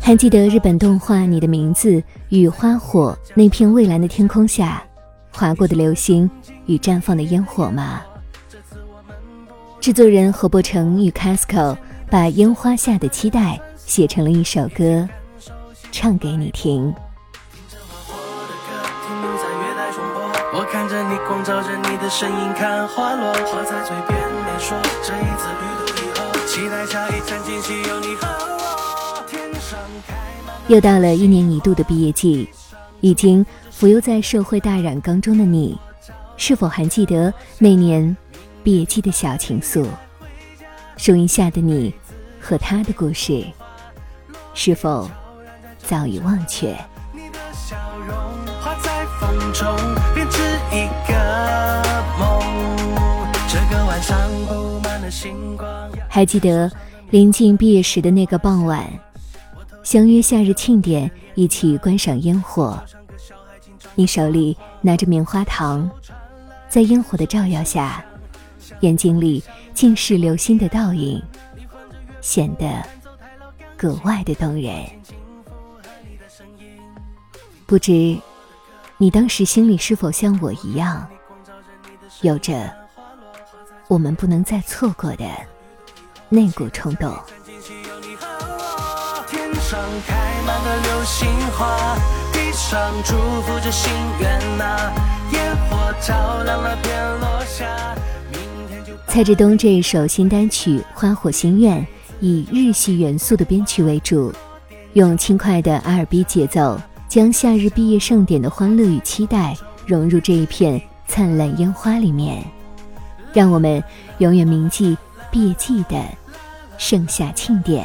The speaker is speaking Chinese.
还记得日本动画《你的名字》与花火那片蔚蓝的天空下，划过的流星与绽放的烟火吗？制作人何伯成与 Casco 把烟花下的期待写成了一首歌，唱给你听。我看着你光照着你的身影，看花落，话在嘴边没说。这一次旅途以后，期待下一站惊喜有你和我。天上开又到了一年一度的毕业季，已经浮游在社会大染缸中的你，是否还记得那年毕业季的小情愫？树荫下的你和他的故事，是否早已忘却？一个梦。这个晚上布满了星光。还记得临近毕业时的那个傍晚，相约夏日庆典，一起观赏烟火。你手里拿着棉花糖，在烟火的照耀下，眼睛里尽是流星的倒影，显得格外的动人。不知。你当时心里是否像我一样，有着我们不能再错过的那股冲动？上开满了流星花，地上祝福着心愿呐，烟火照亮了蔡志东这一首新单曲《花火心愿》，以日系元素的编曲为主，用轻快的 R&B 节奏。将夏日毕业盛典的欢乐与期待融入这一片灿烂烟花里面，让我们永远铭记毕业季的盛夏庆典。